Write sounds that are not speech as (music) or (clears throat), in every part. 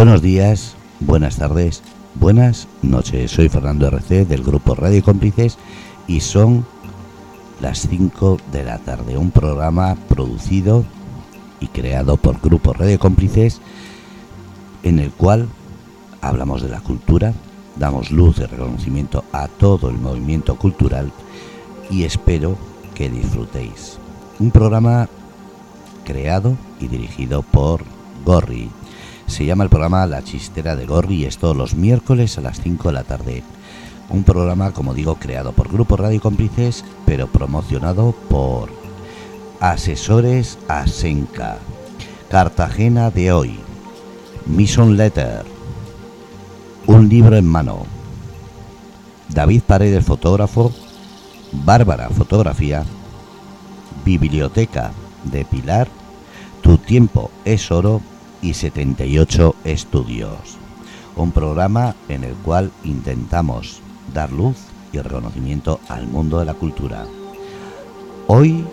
Buenos días, buenas tardes, buenas noches. Soy Fernando RC del grupo Radio Cómplices y son las 5 de la tarde. Un programa producido y creado por Grupo Radio Cómplices en el cual hablamos de la cultura, damos luz y reconocimiento a todo el movimiento cultural y espero que disfrutéis. Un programa creado y dirigido por Gorri. Se llama el programa La Chistera de Gorri y es todos los miércoles a las 5 de la tarde. Un programa, como digo, creado por Grupo Radio Cómplices, pero promocionado por Asesores Asenca. Cartagena de hoy. Mission Letter. Un libro en mano. David Paredes, fotógrafo. Bárbara, fotografía. Biblioteca de Pilar. Tu tiempo es oro y 78 estudios. Un programa en el cual intentamos dar luz y reconocimiento al mundo de la cultura. Hoy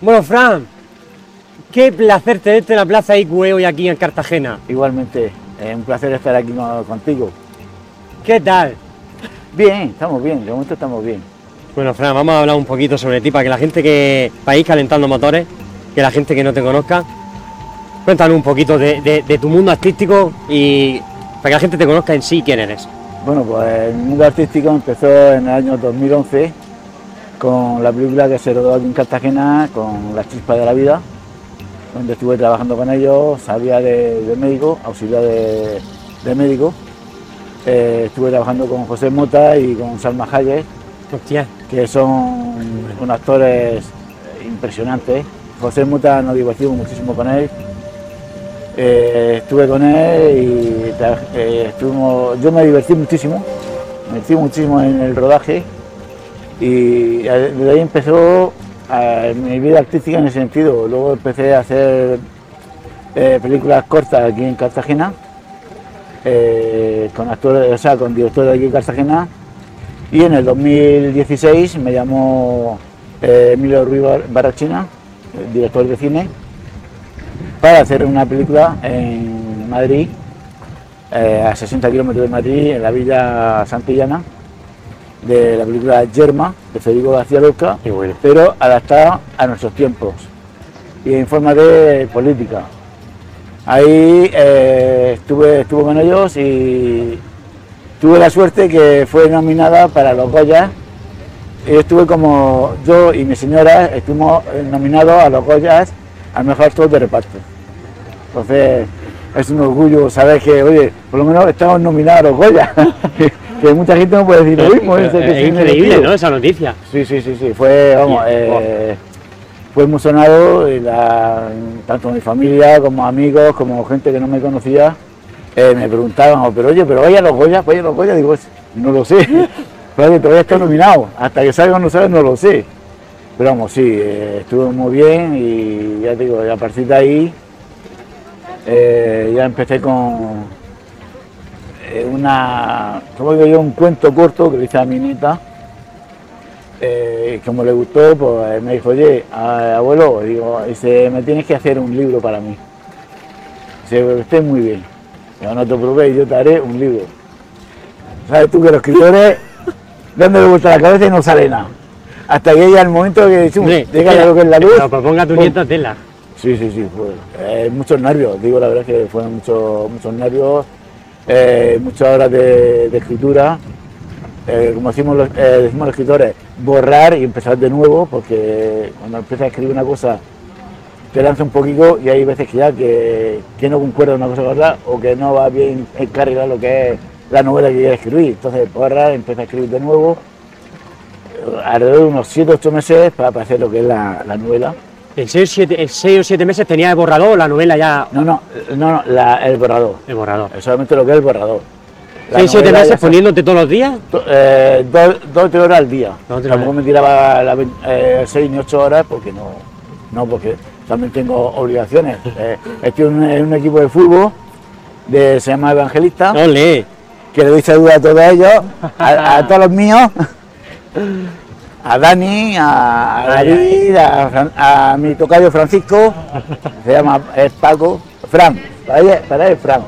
Bueno, Fran, qué placer tenerte en la Plaza IQE hoy aquí en Cartagena. Igualmente, es un placer estar aquí contigo. ¿Qué tal? Bien, estamos bien, de momento estamos bien. Bueno, Fran, vamos a hablar un poquito sobre ti para que la gente que para ir calentando motores, que la gente que no te conozca, cuéntanos un poquito de, de- de tu mundo artístico y para que la gente te conozca en sí quién eres. Bueno, pues el mundo artístico empezó en el año 2011 con la película que se rodó aquí en Cartagena, con La Chispa de la Vida, donde estuve trabajando con ellos, salía de, de médico, auxiliar de, de médico. Eh, estuve trabajando con José Mota y con Salma Hayek, Hostia, que son unos actores impresionantes. José Muta nos divertimos muchísimo con él. Eh, estuve con él y eh, estuvimos, yo me divertí muchísimo, me divertí muchísimo en el rodaje y desde ahí empezó mi vida artística en ese sentido. Luego empecé a hacer eh, películas cortas aquí en Cartagena, eh, con actores, o sea, con directores de aquí en Cartagena y en el 2016 me llamó eh, Emilio Ruiz Bar- Barrachina, director de cine, para hacer una película en Madrid, eh, a 60 kilómetros de Madrid, en la villa Santillana, de la película Yerma, de Federico García Lorca, bueno. pero adaptada a nuestros tiempos y en forma de política. Ahí eh, estuve, estuve con ellos y tuve la suerte que fue nominada para los Goya. Y estuve como yo y mi señora estuvimos nominados a los Goyas al mejor actor de reparto. Entonces es un orgullo saber que, oye, por lo menos estamos nominados a los Goya. (laughs) que, mucha gente no puede decir lo mismo. Es, increíble. ¿no? Esa noticia. Sí, sí, sí, sí, fue, vamos, fue muy sonado, la- tanto mi familia como amigos, como gente que no me conocía, eh, me preguntaban, "Oh, pero oye, pero vaya los Goya, vaya los Goya, digo, "Pues, no lo sé, (laughs) pero todavía está nominado, hasta que salga o no salga no lo sé. Pero vamos, sí, eh, estuvo muy bien y ya te digo, a partir de ahí eh, ya empecé con eh, una, como digo yo, un cuento corto que le hice a mi nieta, eh, como le gustó, pues me dijo, oye, abuelo, digo, dice, me tienes que hacer un libro para mí. Dice, pero esté muy bien. Digo, no te preocupes, yo te haré un libro. Sabes tú que los escritores, (laughs) dándole vuelta a la cabeza y no sale nada. Hasta que llega el momento que decimos, llega lo que es la luz. Lo proponga tu pum. nieta tela. Sí, sí, sí, fue. eh, muchos nervios, digo la verdad es que fueron muchos, muchos nervios, eh, muchas horas de, de escritura. Eh, como decimos los, eh, decimos los escritores, borrar y empezar de nuevo, porque cuando empiezas a escribir una cosa te lanza un poquito y hay veces que ya que, que no concuerda una cosa con otra o que no va bien encargar lo que es la novela que quieres escribir. Entonces borrar, empieza a escribir de nuevo, eh, alrededor de unos 7 8 meses para, para hacer lo que es la- la novela. En 6 o 7 meses tenía el borrador, la novela ya. No, no, no, no, la- el borrador. El borrador. Es solamente lo que es el borrador. La 6 o 7 novela meses poniéndote todos los días. eh, dos, dos o tres horas al día. Tampoco me tiraba las vein- eh, seis ni ocho horas porque no, no porque también tengo obligaciones. (laughs) Eh, estoy en un, en un equipo de fútbol de, se llama Evangelista, Ole. que le doy salud a todos ellos, a, a (laughs) todos los míos. a Dani, a, David, a, mi tocayo Francisco, se llama es Paco, Fran, para él, para él Fran,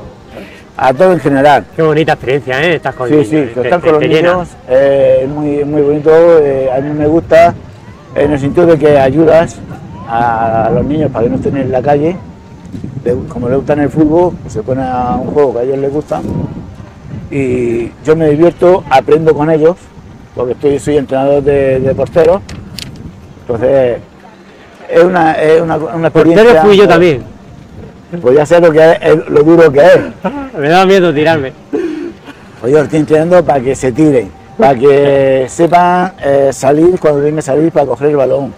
a todo en general. Qué bonita experiencia, ¿eh? Estás con Sí, niños, sí, te- que están te- con los te niños, eh, es muy, muy bonito, eh, a mí me gusta en el sentido de que ayudas a los niños para que no estén en la calle, Le- como les gusta en el fútbol, pues se pone a un juego que a ellos les gusta y yo me divierto, aprendo con ellos, porque estoy, soy entrenador de, de porteros, entonces es una, es una, una experiencia... Portero fui yo también. Pues ya sé lo, que es, lo duro que es. Me daba miedo tirarme. Pues yo estoy entrenando para que se tiren, para que sepan eh, salir cuando tienen que salir para coger el balón.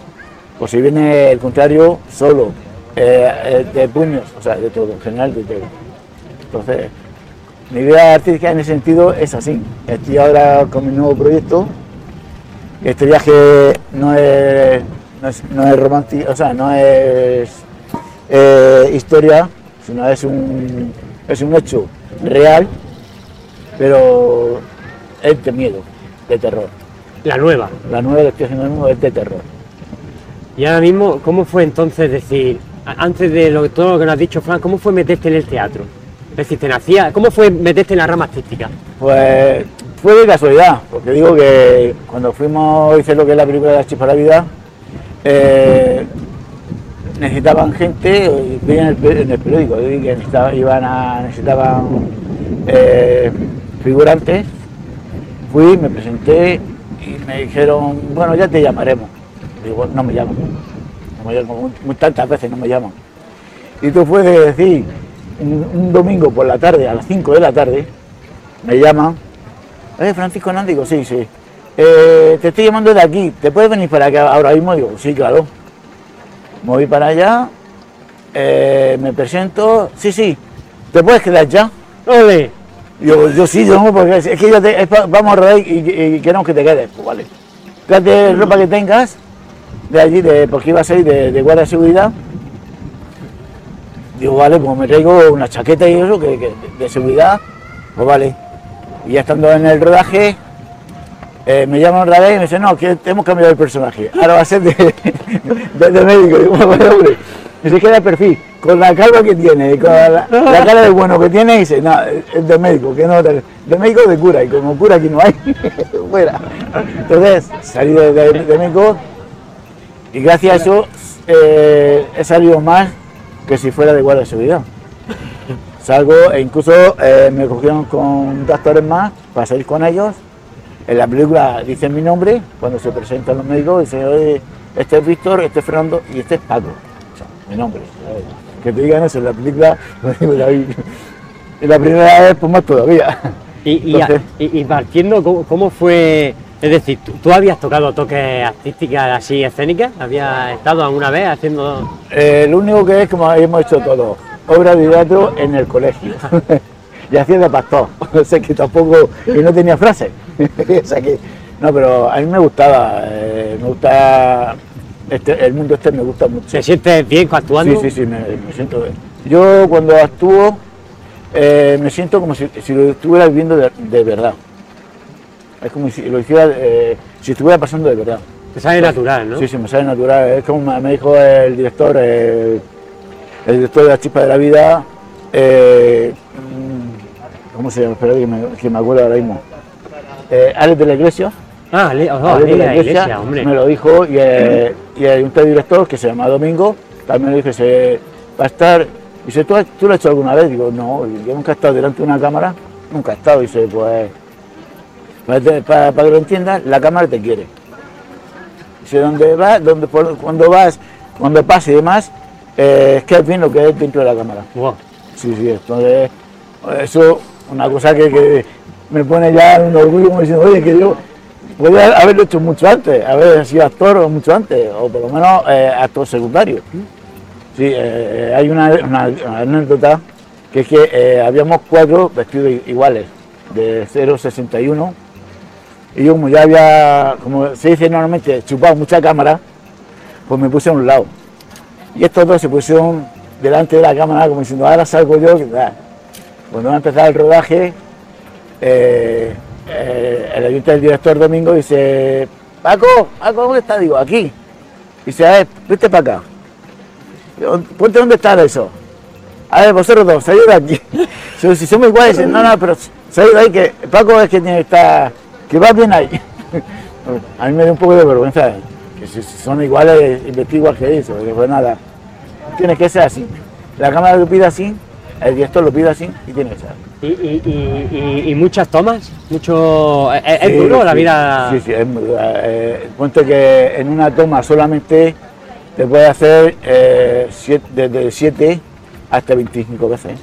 O si viene el contrario, solo, eh, eh, de puños, o sea, de todo, en general de todo. Entonces, mi vida artística en ese sentido es así. Estoy ahora con mi nuevo proyecto. Este viaje no es, no es, no es romántico, o sea, no es eh, historia, sino es un, es un hecho real pero es de miedo, de terror. La nueva. La nueva que estoy haciendo es de terror. Y ahora mismo, ¿cómo fue entonces decir, antes de lo, todo lo que nos has dicho, Fran, cómo fue meterte en el teatro? Es decir, te nacía, ¿cómo fue meterte en la rama artística? Pues fue de casualidad, porque digo que cuando fuimos, hice lo que es la película de la chispa de la vida, eh, necesitaban gente, y vi en el, periódico, vi que necesitaba- iban a, necesitaban eh, figurantes, fui, me presenté y me dijeron, bueno, ya te llamaremos. Digo, no me llaman, no tantas veces no me llaman. Y tú fue de decir, un, domingo por la tarde, a las 5 de la tarde, me llaman, eh, Francisco Hernández, digo, sí, sí, Eh, te estoy llamando de aquí, ¿te puedes venir para acá ahora mismo? Digo, sí, claro. Me voy para allá, eh, me presento, sí, sí, ¿te puedes quedar ya? ¡Ole! Yo, yo sí, yo no, porque es que yo te- es pa- vamos a rodar y, y- y queremos que te quedes. Pues vale. Trate ropa que tengas de allí, de, porque iba a ser de, de guardia de seguridad. Digo, vale, pues me traigo una chaqueta y eso, que, que- de seguridad, pues vale. Y ya estando en el rodaje, eh, me llaman otra vez y me dicen, no, que hemos cambiado el personaje. Ahora va a ser de, (laughs) médico. Digo, bueno, hombre, y se queda el perfil, con la calva que tiene, y con la, cara de bueno que tiene, y dice, no, es de médico, que no, de, médico de cura, y como cura aquí no hay, (laughs) fuera. Entonces, salí de- de médico, y gracias a eso eh, he salido más que si fuera de guardia de seguridad. Salgo e incluso eh, me cogieron con dos actores más para salir con ellos. En la película dicen mi nombre, cuando se presentan los médicos, dicen, oye, este es Víctor, este es Fernando y este es Paco. O sea, mi nombre. ¿sabes? Que te digan eso en la película, (laughs) lo digo David. Y la primera vez, pues más todavía. (laughs) Y, y, Entonces- y- y partiendo, ¿cómo, cómo fue? Es decir, ¿tú, tú habías tocado toques artísticas así escénicas? ¿Habías estado alguna vez haciendo...? Eh, lo único que es como hemos hecho todo, obra de teatro en el colegio. (laughs) y hacía de pastor, (laughs) o sea que tampoco, y no tenía frase. (laughs) o sea que, no, pero a mí me gustaba, eh, me gusta, este, el mundo este me gusta mucho. ¿Te sientes bien actuando? Sí, sí, sí, me, me siento bien. Yo cuando actúo eh, me siento como si, si lo estuviera viviendo de, de verdad. Es como si lo hiciera, eh, si estuviera pasando de verdad. Te sale natural, ¿no? Sí, sí, me sale natural. Es como me- dijo el director, el, el director de la chispa de la vida, eh, ¿cómo se llama? Espera que me, que me acuerdo ahora mismo. Eh, Alex de la Iglesia. Ah, le, oh, Alex le- la iglesia, hombre. me lo dijo y, y hay un director que se llama Domingo, también me dijo, se, va a estar, dice, ¿tú, has- ¿tú lo has hecho alguna vez? Digo, no, yo nunca he estado delante de una cámara, nunca he estado, dice, pues, pues, para, para que lo entiendas, la cámara te quiere. Dice, donde vas, donde, cuando vas, cuando pase y demás, eh, es que es bien lo que es dentro de la cámara. Wow. Sí, sí, entonces eso una cosa que, que me pone ya un orgullo como diciendo, oye, que yo podría haberlo hecho mucho antes, haber sido actor o mucho antes, o por lo menos eh, actor secundario. Sí, eh, hay una, anécdota que es que eh, habíamos cuatro vestidos iguales, de 0,61, y yo como ya había, como se dice normalmente, chupado mucha cámara, pues me puse a un lado. Y estos dos se pusieron delante de la cámara como diciendo, ahora salgo yo. que tal. Cuando va a empezar el rodaje, eh, eh, el ayuntamiento del director Domingo dice, Paco, Paco, ¿dónde está? Digo, aquí. Dice, a ver, vete para acá. Ponte dónde está eso. A ver, vosotros dos, salid de aquí. (laughs) si somos iguales, dicen, no, no, pero salid de ahí que Paco es que tiene que estar, que va bien ahí. (laughs) A mí me da un poco de vergüenza que si son iguales, investigo que eso, que pues nada, tiene que ser así. La cámara lo pide así, el director lo pide así y tiene que ser. ¿Y, y, y, y muchas tomas? Mucho... ¿Es, es duro la vida? Sí, sí, es muy duro. Eh, cuento que en una toma solamente te puede hacer eh, siete, desde 7 hasta 25 veces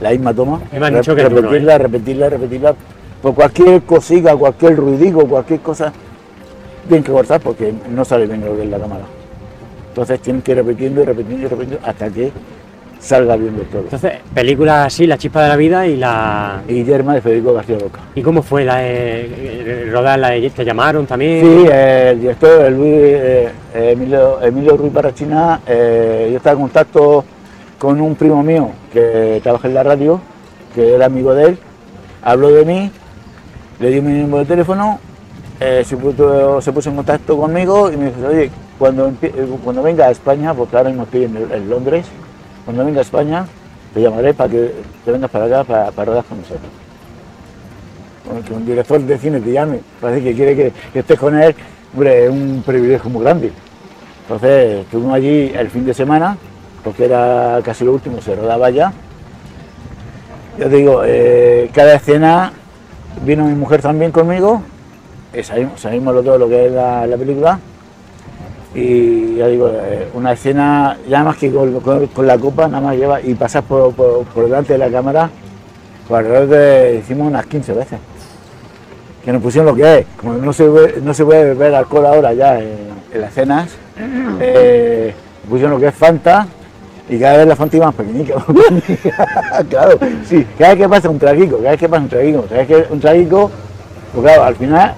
la misma toma. Me han dicho que duro, repetirla, repetirla, repetirla. Por cualquier cosita, cualquier ruidico, cualquier cosa, tienen que cortar porque no sale bien lo que es la cámara. Entonces tienen que ir repitiendo y repitiendo y repitiendo hasta que salga bien de todo. Entonces, películas así, La chispa de la vida y la... Y Yerma de Federico García Roca. ¿Y cómo fue la eh, rodar la de- ¿Te llamaron también? Sí, eh, el director el Luis, eh, Emilio, Emilio Ruiz Barrachina, eh, yo estaba en contacto con un primo mío que trabaja en la radio, que era amigo de él, habló de mí, le di mi número de teléfono, eh, se, puso, se puso en contacto conmigo y me dijo, oye, cuando, eh, cuando venga a España, porque ahora mismo estoy en, en Londres, cuando venga a España te llamaré para que te vengas para acá para, rodar con nosotros. Que un director de cine te llame, parece que quiere que, que estés con él, hombre, es un privilegio muy grande. Entonces estuvimos allí el fin de semana, porque era casi lo último, se rodaba ya. Yo te digo, eh, cada escena vino mi mujer también conmigo, salimos, salimos los dos lo que es la película. Y ya digo, eh, una escena, ya más que con, con- con la copa, nada más lleva y pasas por, por- por delante de la cámara, por alrededor de, hicimos unas 15 veces. Que nos pusieron lo que es, como no se, no se puede beber alcohol ahora ya en, en las cenas, (clears throat) eh, pusieron lo que es Fanta y cada vez la Fanta iba más pequeñica. (laughs) claro, sí, cada vez que pasa un traguico, cada vez que pasa un traguico, cada vez que un traguico, pues claro, al final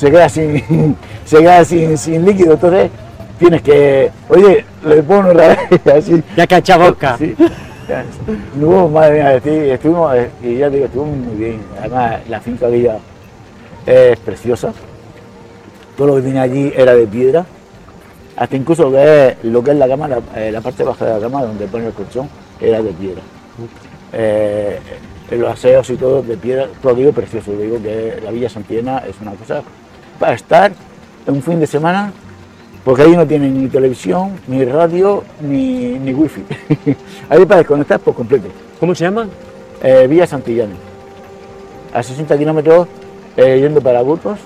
se queda sin, (laughs) se queda sin, sin líquido, entonces tienes que, oye, le pongo otra vez, (laughs) así. Ya que vodka. Sí. No madre mía, estuvimos, y ya te digo, estuvimos muy bien. Además, la finca aquella es preciosa. Todo lo que tenía allí era de piedra. Hasta incluso lo que es, lo que es la cama, la, eh, la parte baja de la cama, donde pone el colchón, era de piedra. Eh, los aseos y todo de piedra, todo aquello precioso. Digo que la Villa Santillana es una cosa para estar un fin de semana, porque ahí no tienen ni televisión, ni radio, ni, ni wifi. (laughs) ahí para desconectar por completo. ¿Cómo se llama? Eh, Villa Santillana, a 60 kilómetros eh, yendo para Burgos,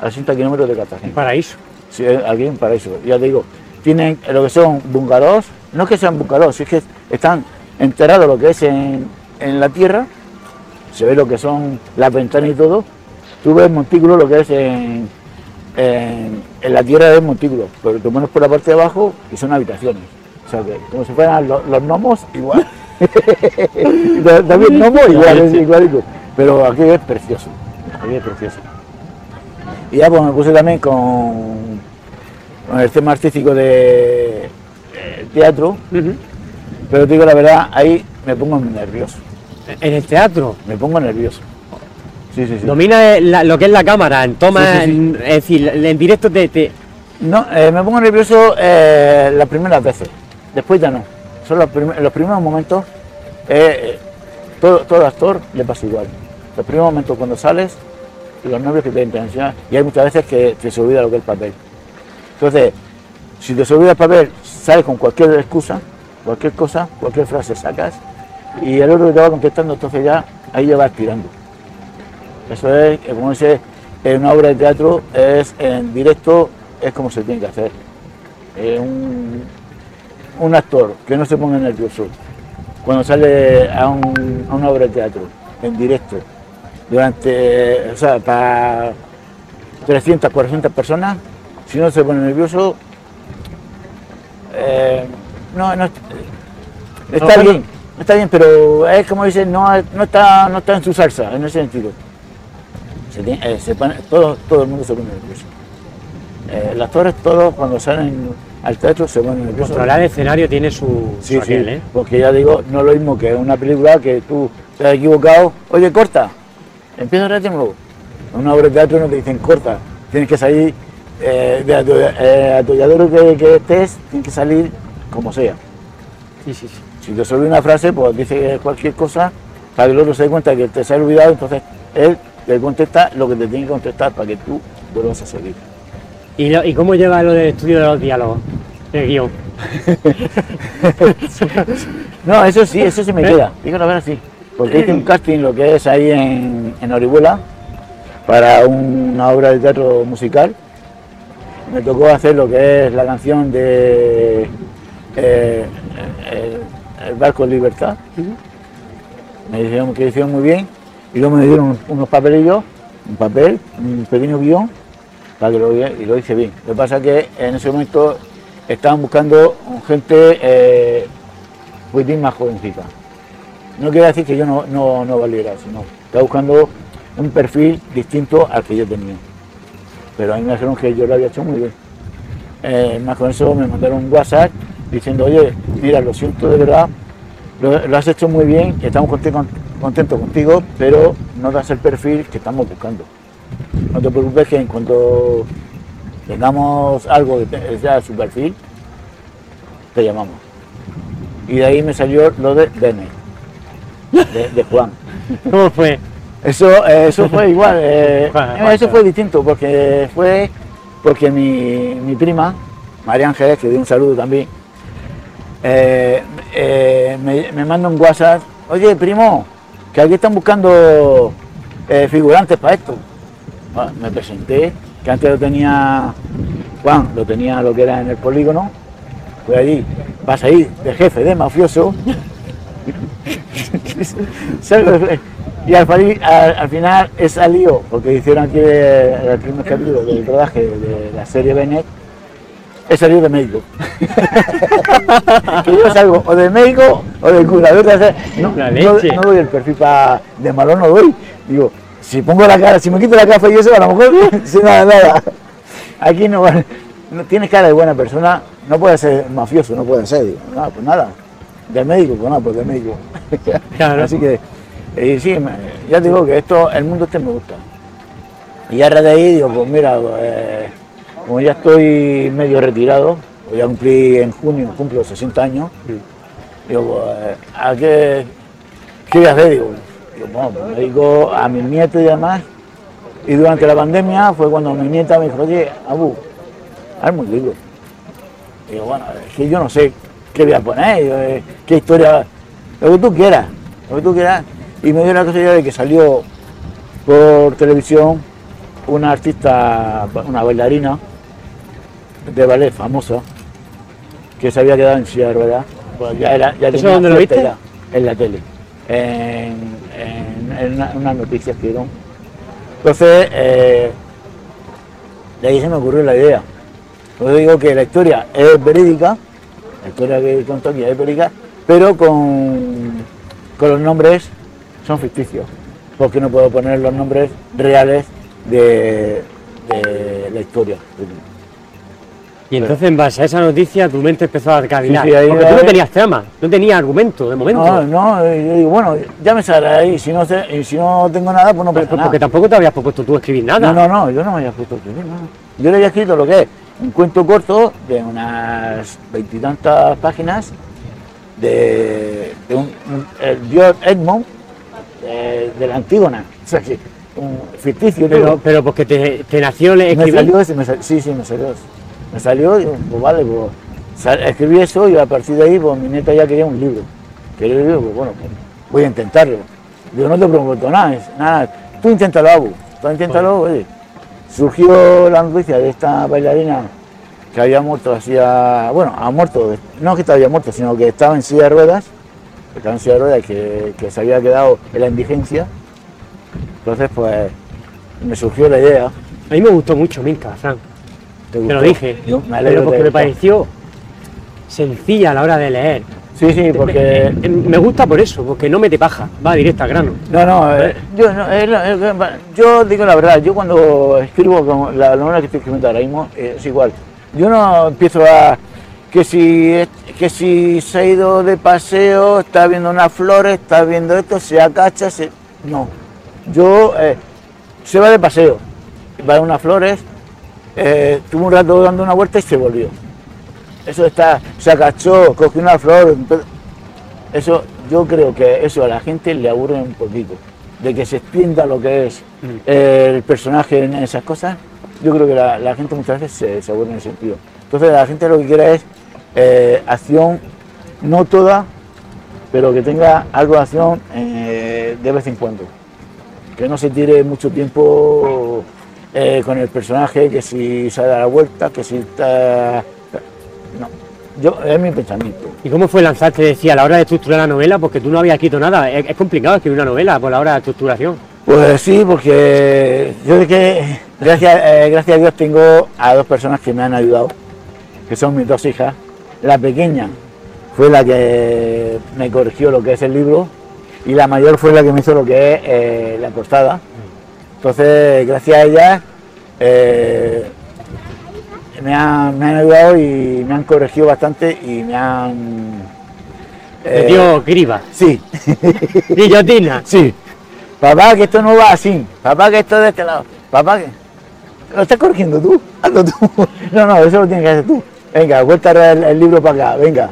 a 60 kilómetros de Cartagena. paraíso. Sí, eh, aquí en Paraíso. Ya te digo, tienen lo que son bungalows, no es que sean bungalows, es que están enterrados lo que es en, en la tierra, se ve lo que son las ventanas y todo. Tú ves montículos, lo que es en, en, en la tierra es montículo, pero te pones por la parte de abajo y son habitaciones. O sea que como si fueran los, los gnomos, igual. (laughs) También gnomos igual, es igualito. Pero aquí es precioso, aquí es precioso. Y ya pues me puse también con, con el tema artístico de eh, teatro, pero te digo la verdad, ahí me pongo nervioso, En el teatro. me pongo nervioso. Sí, sí, sí. Domina la- lo que es la cámara, en toma, en- es decir, en directo te, te- No, eh, me pongo nervioso eh, las primeras veces, después ya no. Son los, prim- los primeros momentos, eh, todo, todo actor le pasa igual. Los primeros momentos cuando sales, los nervios que te intencionan, y hay muchas veces que te se olvida lo que es el papel. Entonces, si te se olvida el papel, sales con cualquier excusa, cualquier cosa, cualquier frase sacas, y el otro que te va contestando, entonces ya ahí ya vas tirando. Eso es, como dice, en una obra de teatro es en directo, es como se tiene que hacer. Eh, un, un actor que no se ponga nervioso cuando sale a, un- a una obra de teatro en directo, durante, o sea, para 300, 400 personas, si no se pone nervioso, eh, no, no, está bien, está bien, pero es como dicen, no, no, está, no está en su salsa, en ese sentido. Se eh, se pone- todo, todo el mundo se pone nervioso. Eh, los actores todos cuando salen al teatro se ponen nerviosos. controlar el escenario tiene su, Sí, su aquel, sí, ¿eh? porque ya digo, no es lo mismo que una película que tú te has equivocado, oye, corta, empieza a nuevo. En una obra de teatro no te dicen corta, tienes que salir eh, de eh, atolladero que, que estés, tiene que salir como sea. Sí, sí, sí. Si te olvida una frase, pues dice cualquier cosa para que el otro se dé cuenta que te se ha olvidado, entonces él te contesta lo que te tiene que contestar para que tú vuelvas a seguir. ¿Y, lo- y cómo lleva lo del estudio de los diálogos? El guion. (laughs) No, eso sí, eso sí me ¿Eh? queda, digo la verdad sí. Porque hice un casting, lo que es ahí en, en Orihuela, para una obra de teatro musical. Me tocó hacer lo que es la canción de eh, el, el Barco de Libertad. Me dijeron que hicieron muy bien y luego me dieron unos papelillos, un papel, un pequeño guion, para que lo y lo hice bien. Lo que pasa es que en ese momento estaban buscando gente eh, un poquitín más jovencita. No quiere decir que yo no, no, no valiera, sino estaba buscando un perfil distinto al que yo tenía. Pero a mí me dijeron que yo lo había hecho muy bien. Eh, más con eso me mandaron un WhatsApp diciendo, oye, mira, lo siento de verdad, lo, lo has hecho muy bien, estamos conti- con- contentos contigo, pero no das el perfil que estamos buscando. No te preocupes que en cuanto tengamos algo que sea su perfil, te llamamos. Y de ahí me salió lo de Bene, de, de Juan. (laughs) ¿Cómo fue? Eso, eh, eso fue igual, eh, (laughs) eso fue distinto, porque fue porque mi, mi prima, María Ángeles, que dio un saludo también, eh, eh, me, me manda un WhatsApp, oye primo, que aquí están buscando eh, figurantes para esto. Ah, me presenté, que antes lo tenía Juan, lo tenía lo que era en el polígono, fue allí, vas a ir de jefe de mafioso. (laughs) Y al final he salido, porque hicieron aquí el, el primer capítulo del rodaje de la serie Bennett, he salido de médico. (laughs) que yo salgo o de médico o de curador de hacer. No, no- doy el perfil pa- de malo, no doy. Digo, si pongo la cara, si me quito la gafa y eso, a lo mejor (laughs) sin nada, nada. Aquí no vale. No, tienes cara de buena persona, no puedes ser mafioso, no puedes ser. Digo, no, pues nada. De médico, pues nada, pues de médico. (laughs) Claro. Así que, eh, sí, me- ya te digo que esto, el mundo este me gusta. Y ya de ahí digo, pues mira, eh, como ya estoy medio retirado, voy a cumplir en junio, cumplo 60 años, digo, pues, ¿a qué, qué voy a hacer? Digo, digo, bueno, pues me dedico a mis nietos y demás. Y durante la pandemia fue cuando mi nieta me dijo, oye, Abu, hazme un libro. Digo, bueno, es que yo no sé qué voy a poner, eh, qué historia, lo que tú quieras, lo que tú quieras. Y me dio la casualidad de que salió por televisión una artista, una bailarina de ballet famosa, que se había quedado en silla de ruedas. Pues ya era, ya ¿Eso dónde lo viste? edad, En la tele, en, en- en una- unas noticias que dieron. Entonces, eh, de ahí se me ocurrió la idea. Yo digo que la historia es verídica, la historia que contó aquí es verídica, pero con, con los nombres son ficticios, porque no puedo poner los nombres reales de, de la historia. Y entonces, en base a esa noticia, tu mente empezó a cavilar. Sí, sí, porque tú no tenías trama, no tenías argumento, de momento. No, no, eh, yo digo, bueno, ya me saldrá ahí, si no, sé, y si no tengo nada, pues no pasa nada. porque tampoco te habías propuesto tú escribir nada. No, no, no, yo no me había puesto a escribir, no. Yo le había escrito lo que es un cuento corto de unas veintitantas páginas de, de un, un- el dios Edmond de, de la Antígona. O sea, que un ficticio, Pero, pero porque te, te nació el me escribir. salió me sal- sí, sí, me salió. Me salió, digo, pues vale, pues escribí eso y a partir de ahí, pues mi nieta ya quería un libro. Quería un libro, pues bueno, pues, voy a intentarlo. Digo, no te prometo nada, nada, tú inténtalo, Abu, tú inténtalo, oye. Surgió la noticia de esta bailarina que había muerto hacía, bueno, ha muerto, no que había muerto, sino que estaba en silla de ruedas, que estaba en silla de ruedas y que, que se había quedado en la indigencia. Entonces, pues, me surgió la idea. A mí me gustó mucho Minka, Fran. ¿Te Te lo dije. Yo me alegro pero porque me pareció sencilla a la hora de leer. Sí, sí, porque... Me, me gusta por eso, porque no mete paja, va directa al grano. No, no, eh, yo, no, es la- yo digo la verdad, yo cuando escribo como la novela que estoy escribiendo ahora mismo eh, es igual. Yo no empiezo a que si que si se ha ido de paseo, está viendo unas flores, está viendo esto, se acacha, se... no. Yo eh, se va de paseo, va a unas flores eh, tuvo un rato dando una vuelta y se volvió. Eso está, se agachó, cogió una flor. Eso, yo creo que eso a la gente le aburre un poquito. De que se extienda lo que es eh, el personaje en esas cosas, yo creo que la, la gente muchas veces se, se aburre en ese sentido. Entonces la gente lo que quiere es eh, acción, no toda, pero que tenga algo de acción eh, de vez en cuando. Que no se tire mucho tiempo eh, con el personaje, que si se da la vuelta, que si está... No, yo, es mi pensamiento. ¿Y cómo fue lanzarte, decía, a la hora de estructurar la novela? Porque tú no habías escrito nada. Es, es complicado escribir una novela por la hora de estructuración. Pues sí, porque yo de que gracias, eh, gracias a Dios tengo a dos personas que me han ayudado, que son mis dos hijas. La pequeña fue la que me corrigió lo que es el libro y la mayor fue la que me hizo lo que es eh, la portada. Entonces, gracias a ellas eh, me, han, me han ayudado y me han corregido bastante y me han... Te eh, dio criba. sí, (laughs) Guillotina. Sí. Papá, que esto no va así. Papá, que esto es de este lado. Papá, que... ¿Lo estás corrigiendo tú? Hazlo tú. (laughs) No, no, eso lo tienes que hacer tú. Venga, vuelta el, el libro para acá, venga.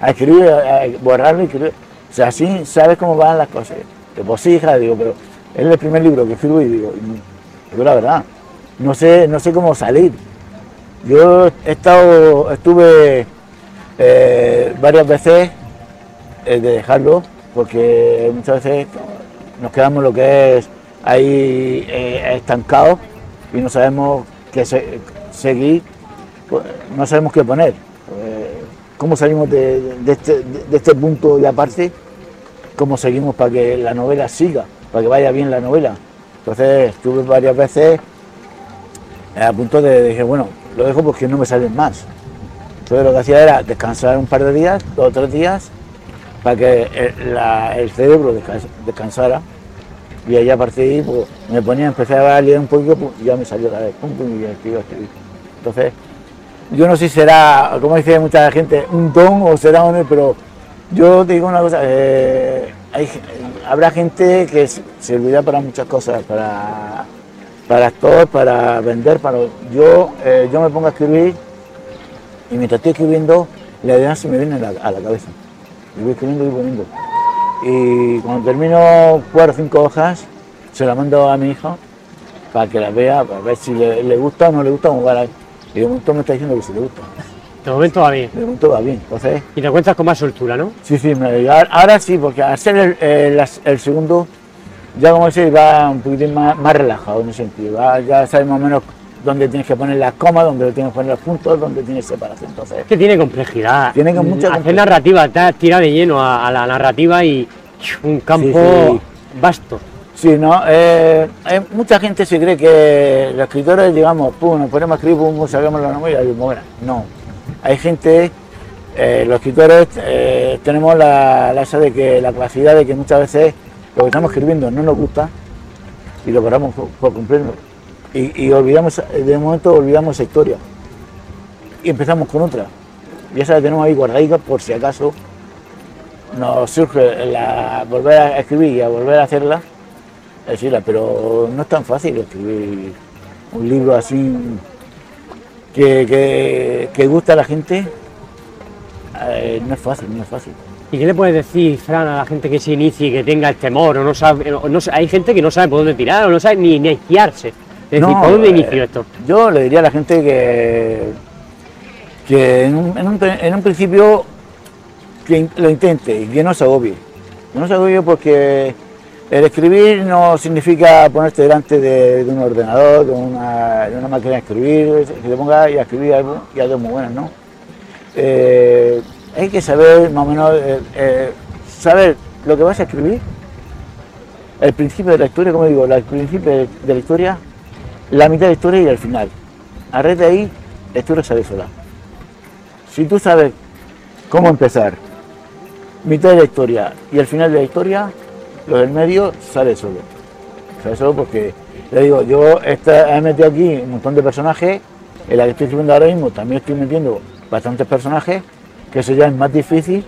A escribir, a borrarlo y escribir. O sea, así sabes cómo van las cosas. Que pues sí, hija, digo, pero es el primer libro que escribo y digo, digo la verdad, no sé, no sé cómo salir. Yo he estado, estuve eh, varias veces eh, de dejarlo, porque muchas veces nos quedamos lo que es ahí eh, estancados y no sabemos qué se- seguir, pues, no sabemos qué poner. ¿Cómo salimos de, este, de este punto y aparte? ¿Cómo seguimos para que la novela siga, para que vaya bien la novela? Entonces estuve varias veces a punto de dije, bueno, lo dejo porque no me salen más. Entonces lo que hacía era descansar un par de días, dos o tres días, para que el, la- el cerebro descans- descansara. Y ahí a partir de ahí pues, me ponía, empecé a leer un poquito y ya me salió la vez, pum, pum, y escribí, escribí. Entonces, yo no sé si será, como dice mucha gente, un don o será un, pero yo te digo una cosa, eh, hay habrá gente que se se olvida para muchas cosas, para, para actor, para vender, para yo, eh, yo me pongo a escribir y mientras estoy escribiendo, la idea se me viene a la, a la cabeza. Y voy escribiendo y poniendo. Y cuando termino cuatro o cinco hojas, se la mando a mi hija para que la vea, para ver si le, gusta o no le gusta, como va la- Y de momento me está diciendo que sí le gusta. De momento va bien. De momento va bien. Entonces, Y te encuentras con más soltura, ¿no? sí, sí, me- ahora- sí, porque al ser el, el- las- el segundo, ya como dice, va un poquitín más, más relajado en ese sentido. va- ya sabes más o menos dónde tienes que poner las comas, dónde tienes que poner los puntos, dónde tienes separación. Entonces, Es que tiene complejidad. Tiene mucha Hacer complejidad. narrativa, te has tirado de lleno a, a la narrativa y un campo Sí, vasto. Sí, no, eh, hay mucha gente se cree que los escritores, digamos, pum, nos ponemos a escribir, pum, sacamos la novela y bueno, no. Hay gente, eh, los escritores eh, tenemos la, la de que la capacidad de que muchas veces lo que estamos escribiendo no nos gusta y lo paramos por, por completo. Y, olvidamos, de momento olvidamos esa historia. Y empezamos con otra. Y esa la tenemos ahí guardadita por si acaso nos surge la, volver a escribir y a volver a hacerla decirla, pero no es tan fácil escribir un libro así que, que, que gusta a la gente. Eh, no es fácil, no es fácil. ¿Y qué le puedes decir, Fran, a la gente que se inicie y que tenga el temor? O no sabe, o no hay gente que no sabe por dónde tirar, o no sabe ni, ni esquiarse. Es decir, ¿por dónde eh, inicio esto? Yo le diría a la gente que, que en, un, en un pri- en un principio que lo intente y que no se agobie. Que no se agobie porque el escribir no significa ponerte delante de, un ordenador, de una, máquina de escribir, que te pongas y a escribir algo y algo muy buenas, ¿no? Eh, hay que saber más o menos, eh, eh, saber lo que vas a escribir, el principio de la historia, como digo, el principio de la historia, la mitad de la historia y el final. A raíz de ahí, la historia sale sola. Si tú sabes cómo empezar, mitad de la historia y el final de la historia, lo del medio sale solo. Sale solo porque, le digo, yo esta- he metido aquí un montón de personajes, en la que estoy escribiendo ahora mismo también estoy metiendo bastantes personajes, que eso ya es más difícil,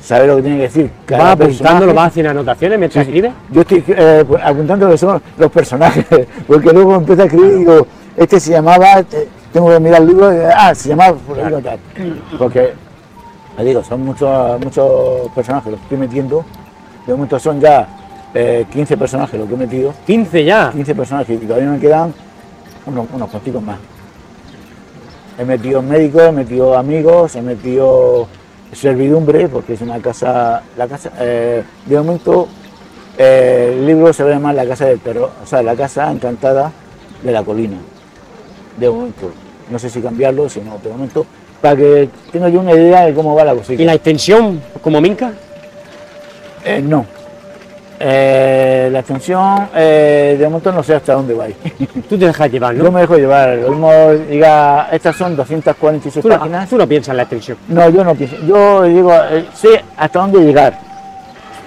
saber lo que tiene que decir. cada ¿Vas apuntándolo, vas haciendo anotaciones mientras Sí, escribes? Yo estoy eh, pues, apuntando lo que son los personajes, (laughs) porque luego empiezo a escribir y digo, Este se llamaba, eh, tengo que mirar el libro, eh, ah, se llamaba tal. Porque, le digo, son muchos, muchos personajes los que estoy metiendo. De momento son ya eh, 15 personajes los que he metido. 15 ya. 15 personajes y todavía me quedan unos, unos cuanticos más. He metido médicos, he metido amigos, he metido servidumbre, porque es una casa, la casa, eh, de momento eh, el libro se va a llamar La Casa del Terror, o sea, la casa encantada de la colina, de momento. No sé si cambiarlo, si no, de momento, para que tenga yo una idea de cómo va la ¿Y cosita. la extensión como Minca? Eh, no. Eh, la extensión, eh, de momento no sé hasta dónde va. (laughs) Tú te dejas llevar, Yo ¿no? me dejo llevar, lo mismo diga, estas son 246 Tú no, páginas. tú no piensas en la extensión. No, yo no pienso. Yo digo, eh, sé hasta dónde llegar.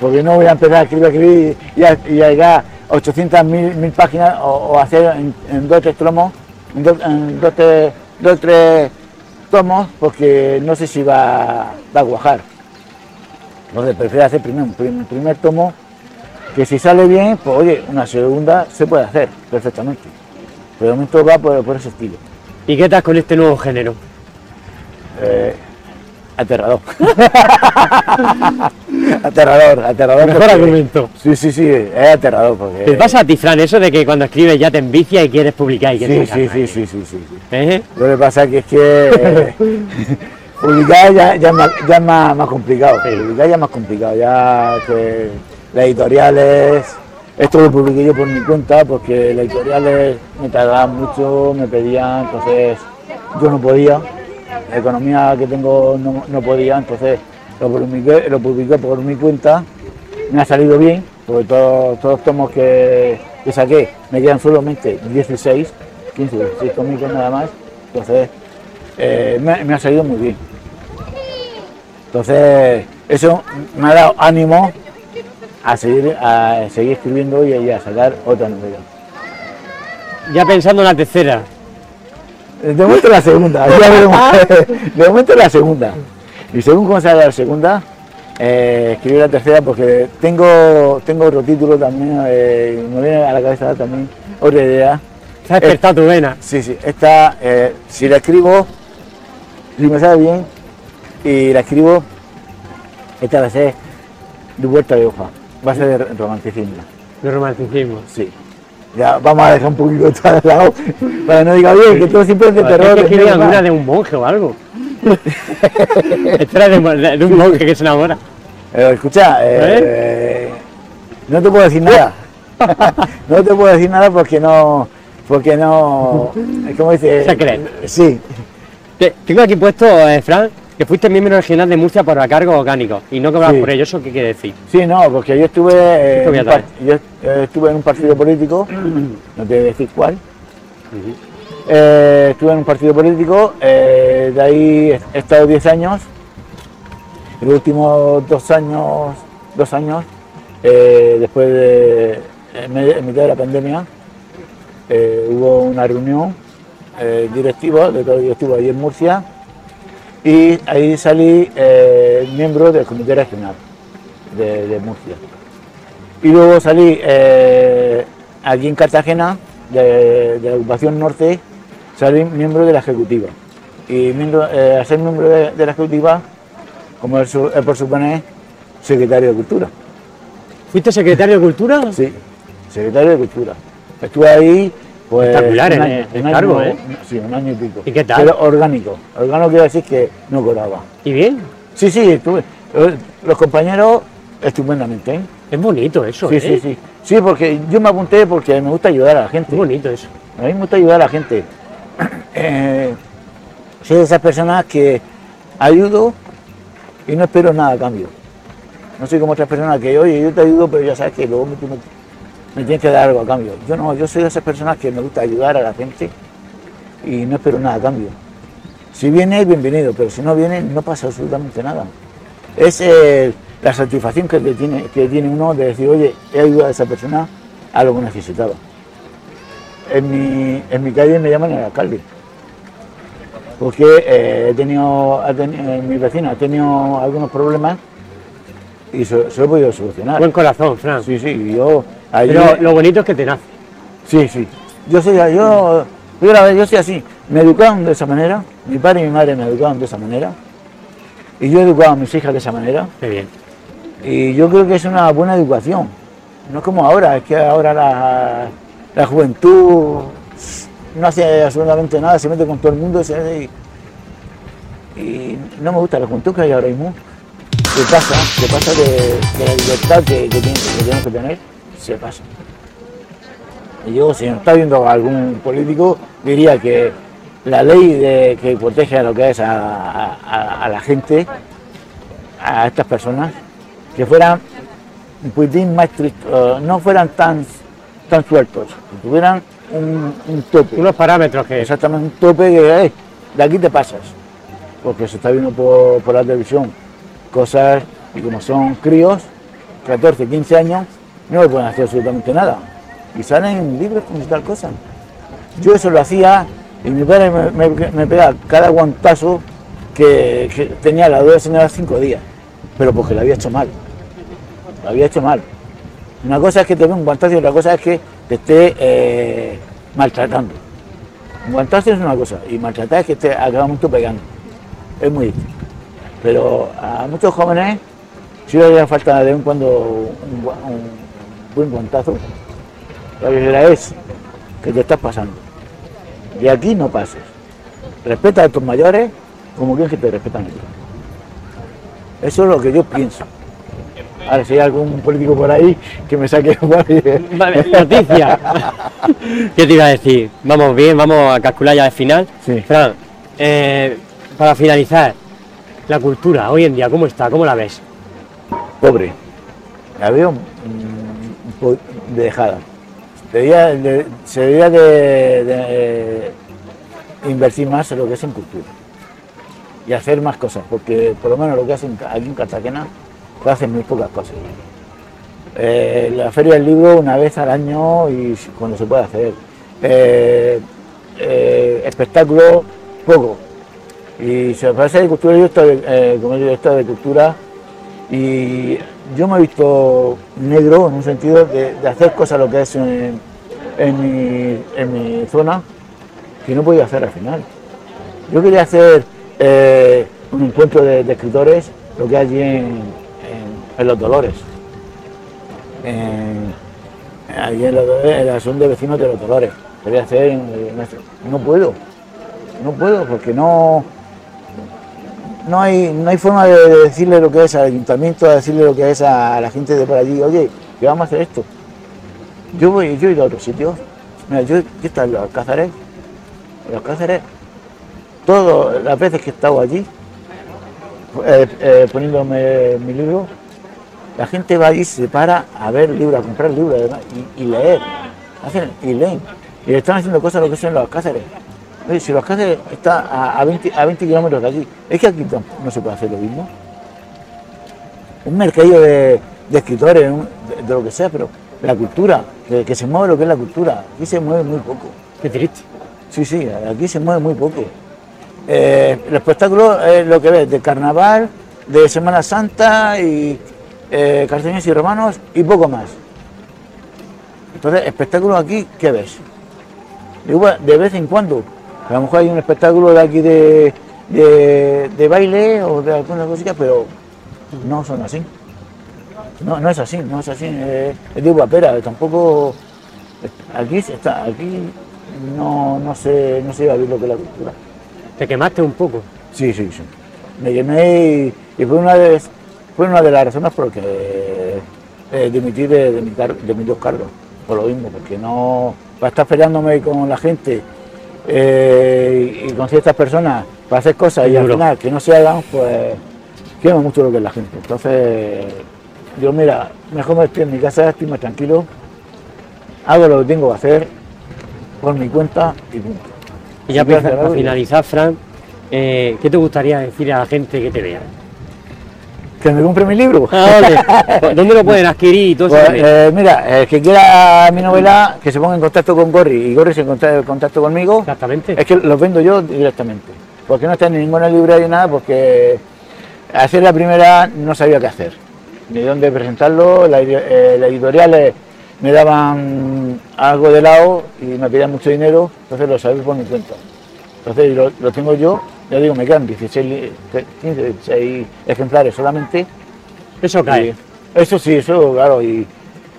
Porque no voy a empezar a escribir, a escribir y a, y a llegar a 800 mil, mil páginas o, o hacer en, en dos o tres tomos, en dos, en dos, tres, dos tres tomos, porque no sé si va, va a cuajar. Entonces prefiero hacer primero un prim- primer tomo, que si sale bien, pues oye, una segunda se puede hacer perfectamente. Pero de momento va por, por ese estilo. ¿Y qué tal con este nuevo género? Eh, aterrador. (laughs) aterrador, aterrador. Mejor porque- argumento. Sí, sí, sí, es aterrador porque. ¿Te pasa a ti, Fran, eso de que cuando escribes ya te envicia y quieres publicar y Sí, quieres sí, sí, sí, sí, sí, sí. ¿Eh? Lo que pasa que es que eh, (laughs) publicar ya, ya, es más, ya es más, más complicado. Publicar ya es más complicado, ya que las editoriales. Esto lo publiqué yo por mi cuenta porque las editoriales me tardaban mucho, me pedían, entonces yo no podía. La economía que tengo no, no podía, entonces lo publiqué, lo publiqué por mi cuenta. Me ha salido bien, porque todos, todos los tomos que, que saqué me quedan solamente 16, 15, 16 tomicos nada más. Entonces eh, me, me ha salido muy bien. Entonces eso me ha dado ánimo a seguir, a seguir escribiendo y, a sacar otra novela. Ya pensando en la tercera. De momento la segunda, (laughs) ya veremos. (laughs) de momento la segunda. Y según cómo salga la segunda, eh, escribir la tercera porque tengo, tengo otro título también, eh, me viene a la cabeza también otra idea. Se ha despertado tu vena. Sí, sí, esta, eh, si la escribo, si me sale bien y la escribo, esta va a ser de vuelta de hoja, va a ser de romanticismo. De romanticismo. Sí. Ya vamos a dejar un poquito esto al lado para que no diga bien que todo siempre es de terror. Hay que de escribir mierda". alguna de un monje o algo. (laughs) Esta de, de- un monje que se enamora. Eh, escucha, eh, no te puedo decir nada. (laughs) no te puedo decir nada porque no, porque no, ¿cómo dice? Secreto. Sí, Te- Tengo aquí puesto, eh, Fran, que fuiste miembro regional de Murcia por cargos orgánicos y no cobrabas Sí. por ello. ¿Eso qué quiere decir? sí, no, porque yo estuve, eh, en par- yo eh, estuve en un partido político, no te voy a decir cuál. Eh, estuve en un partido político, de ahí he estado 10 años. Los últimos dos años, dos años, después de en mitad de la pandemia, hubo una reunión directiva, de todo directivo ahí en Murcia, y ahí salí eh, miembro del comité regional de, de Murcia. Y luego salí eh, aquí en Cartagena, de, de la ocupación norte, salí miembro de la ejecutiva. Y miembro, eh, al ser miembro de, de la ejecutiva, como es por suponer, secretario de Cultura. ¿Fuiste secretario de Cultura? Sí, secretario de Cultura. Estuve ahí, pues. Espectacular un el- año- el un cargo, año- ¿eh? Sí, un año y pico. ¿Y qué tal? Pero orgánico. Orgánico quiere decir que no cobraba. ¿Y bien? Sí, sí, estuve. eh, Los compañeros, estupendamente, ¿eh? Es bonito eso, Sí, ¿eh? sí, sí. Sí, porque yo me apunté porque me gusta ayudar a la gente. Es bonito eso. A mí me gusta ayudar a la gente. (clears throat) Eh, soy de esas personas que ayudo y no espero nada a cambio. No soy como otras personas que, oye, yo te ayudo, pero ya sabes que luego me, me- me tienes que dar algo a cambio. Yo no, yo soy de esas personas que me gusta ayudar a la gente y no espero nada a cambio. Si viene, bienvenido, pero si no viene, no pasa absolutamente nada. Es eh, la satisfacción que, tiene, que tiene uno de decir, oye, he ayudado a esa persona a lo que necesitaba. En mi, en mi calle me llaman el alcalde. Porque eh, he tenido, ha teni- eh, mi vecino ha tenido algunos problemas y se, se lo he podido solucionar. Buen corazón, Fran. Sí, sí, yo Pero lo bonito es que te nace. Sí, sí. Yo soy, yo Yo, yo soy así, me educaron de esa manera, mi padre y mi madre me educaron de esa manera, y yo he educado a mis hijas de esa manera, Qué bien. y yo creo que es una buena educación. No es como ahora, es que ahora la, la juventud no hace absolutamente nada, se mete con todo el mundo se- y, y no me gusta la juventud que hay ahora mismo. Se pasa, se pasa de, de la libertad que, que tiene- que tenemos que tener, se pasa. Y yo, si nos está viendo algún político, diría que la ley de, que protege a lo que es a, a- la gente, a estas personas, que fueran un poquitín más estrictos, no fueran tan, tan sueltos, que tuvieran un, un tope. Unos parámetros que Exactamente, un tope que eh, de aquí te pasas. Porque se está viendo por, por la televisión cosas y como son críos, 14, 15 años, no le pueden hacer absolutamente nada. Y salen libres con tal cosa. Yo eso lo hacía y mi padre me, me- pegaba cada guantazo que, tenía la duda señora cinco días, pero porque lo había hecho mal. Lo había hecho mal. Una cosa es que te dé un guantazo y otra cosa es que te esté eh, maltratando. Un guantazo es una cosa y maltratar es que te acaba mucho pegando. Es muy difícil. Pero a muchos jóvenes sí les haría falta de vez en cuando un, un buen guantazo. La verdad es que te estás pasando. Y aquí no pases. Respeta a tus mayores como quieres que te respetan a ti. Eso es lo que yo pienso. Ahora, si hay algún político por ahí que me saque Vale, noticia. (laughs) ¿Qué te iba a decir? Vamos bien, vamos a calcular ya el final. Sí. Fran, eh, para finalizar, la cultura hoy en día, ¿cómo está? ¿Cómo la ves? pobre. La veo dejada. De- se debería de, de invertir más en lo que es en cultura y hacer más cosas, porque por lo menos lo que hacen aquí en Cartagena, pues hacen muy pocas cosas. Eh, la Feria del Libro una vez al año y cuando se puede hacer. Eh, eh, espectáculos, poco. Y se parece de cultura, yo estoy eh, como director de cultura y yo me he visto negro en un sentido de, hacer cosas lo que es en, en mi, en mi zona que no podía hacer al final. Yo quería hacer eh, un encuentro de, escritores, lo que hay allí en, Los Dolores. Allí en, Los en la de vecinos de Los Dolores. Quería hacer, en- no puedo, no puedo porque no, no hay, no hay forma de, de decirle lo que es al ayuntamiento, de decirle lo que es a, la gente de por allí, oye, que vamos a hacer esto. Yo voy, yo he ido a otros sitios. Mira, yo, yo he estado en los Alcázares, los Alcázares, todas las veces que he estado allí, eh, eh, poniéndome mi libro, la gente va allí, se para a ver libros, a comprar libros y leer. Hacen, y leen. Y le están haciendo cosas lo que son los Alcázares. Oye, si los Alcázares está a, a 20, a 20 kilómetros de aquí, es que aquí no se puede hacer lo mismo. Un mercadillo de, de escritores, de, de lo que sea, pero la cultura, que, que se mueve lo que es la cultura, aquí se mueve muy poco. Qué triste. Sí, sí, aquí se mueve muy poco. Eh, el espectáculo es lo que ves, de carnaval, de Semana Santa y eh, y romanos y poco más. Entonces, espectáculo aquí, ¿qué ves? Digo, de vez en cuando. A lo mejor hay un espectáculo de aquí de, de, de baile o de alguna cosita, pero no son así. No, no es así, no es así. eh, es de guapera, tampoco. Aquí se está, aquí no, no se, no se iba a ver lo que es la cultura. Te quemaste un poco. Sí, sí, sí. Me quemé y, y fue, una de, fue una de las razones por las que eh, dimití de, de mi car- de mis dos cargos. Por lo mismo, porque no. Para estar peleándome con la gente eh, y, con ciertas personas para hacer cosas y al final que no se hagan, pues quema mucho lo que es la gente. Entonces, yo mira, mejor me estoy en mi casa, estoy más tranquilo, hago lo que tengo que hacer por mi cuenta y punto. Y ya para, finalizar, Fran, eh, ¿qué te gustaría decir a la gente que te vea? Que me compre mi libro. Ah. (laughs) ¿Dónde lo pueden adquirir todo eh, mira, el que quiera mi novela, que se ponga en contacto con Gorri y Gorri se encuentra en contacto conmigo, Exactamente. es que los vendo yo directamente. Porque no está en ninguna librería ni nada, porque hacer la primera no sabía qué hacer, ni dónde presentarlo, la, eh, las editoriales me daban algo de lado y me pedían mucho dinero, entonces lo sabéis por mi cuenta. Entonces lo, lo tengo yo, ya digo, me quedan 16, li- 15, 16 ejemplares solamente. Eso cae. Y- eso sí, eso, claro. Y,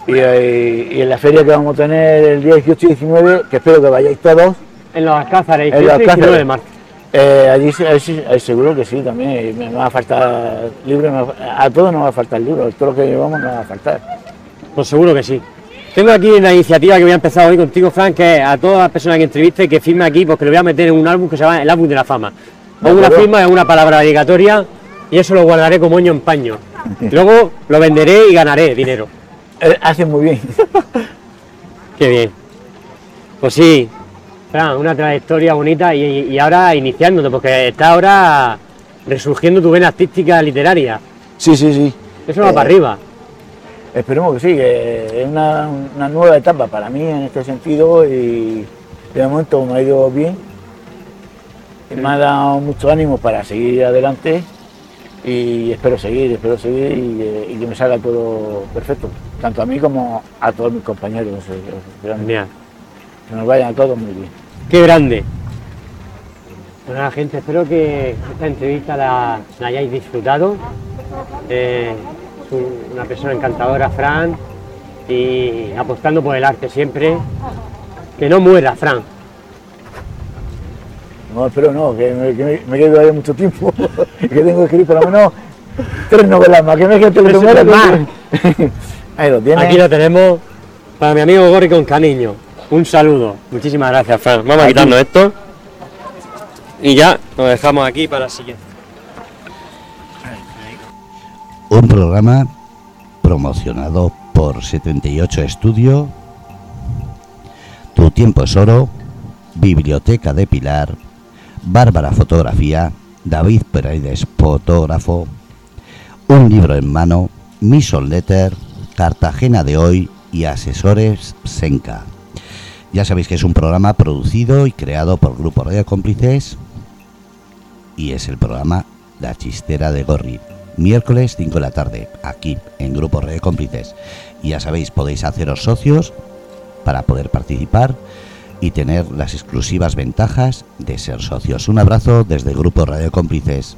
y, eh, y en la feria que vamos a tener el día 18 y 19, que espero que vayáis todos, En los Alcázares, En los 18 y 19 de Alcázares. marzo. eh, allí sí- ahí sí- ahí seguro que sí, también. Me, va a faltar va- a todos nos va a faltar libros, todo lo que llevamos nos va a faltar. Pues seguro que sí. Tengo aquí una iniciativa que voy a empezar hoy contigo, Frank, que es a todas las personas que entreviste que firme aquí, porque lo voy a meter en un álbum que se llama el álbum de la fama. Pongo una firma es una palabra dedicatoria y eso lo guardaré como moño en paño. Luego lo venderé y ganaré dinero. Eh, hacen muy bien. (laughs) Qué bien. Pues sí, Fran, una trayectoria bonita y, y ahora iniciándote, porque está ahora resurgiendo tu vena artística literaria. Sí, sí, sí. Eso va Eh, para arriba. Esperemos que sí, que es una, una nueva etapa para mí en este sentido y de momento me ha ido bien. Me ha dado mucho ánimo para seguir adelante y espero seguir, espero seguir y, eh, y que me salga todo perfecto, tanto a mí como a todos mis compañeros. Genial. Que nos vayan a todos muy bien. Qué grande. Bueno, la gente, espero que esta entrevista la, la hayáis disfrutado. Eh, una persona encantadora, Fran, y apostando por el arte siempre. Que no muera, Fran. No, espero no, que me, que me, me quedo ahí mucho tiempo, (laughs) que tengo que escribir por lo menos tres novelas más, que me quede que muera, que- (laughs) Ahí lo tienes. Aquí lo tenemos para mi amigo Gorri con cariño. Un saludo. Muchísimas gracias, Fran. Vamos a quitarnos esto. Y ya nos dejamos aquí para la siguiente. Un programa promocionado por 78 Estudio, Tu Tiempo es Oro, Biblioteca de Pilar, Bárbara Fotografía, David Pereides Fotógrafo, Un Libro en Mano, Mission Letter, Cartagena de Hoy y Asesores Senca. Ya sabéis que es un programa producido y creado por Grupo Radio Cómplices y es el programa La Chistera de Gorri. Miércoles 5 de la tarde, aquí en Grupo Radio Cómplices. Y ya sabéis, podéis haceros socios para poder participar y tener las exclusivas ventajas de ser socios. Un abrazo desde Grupo Radio Cómplices.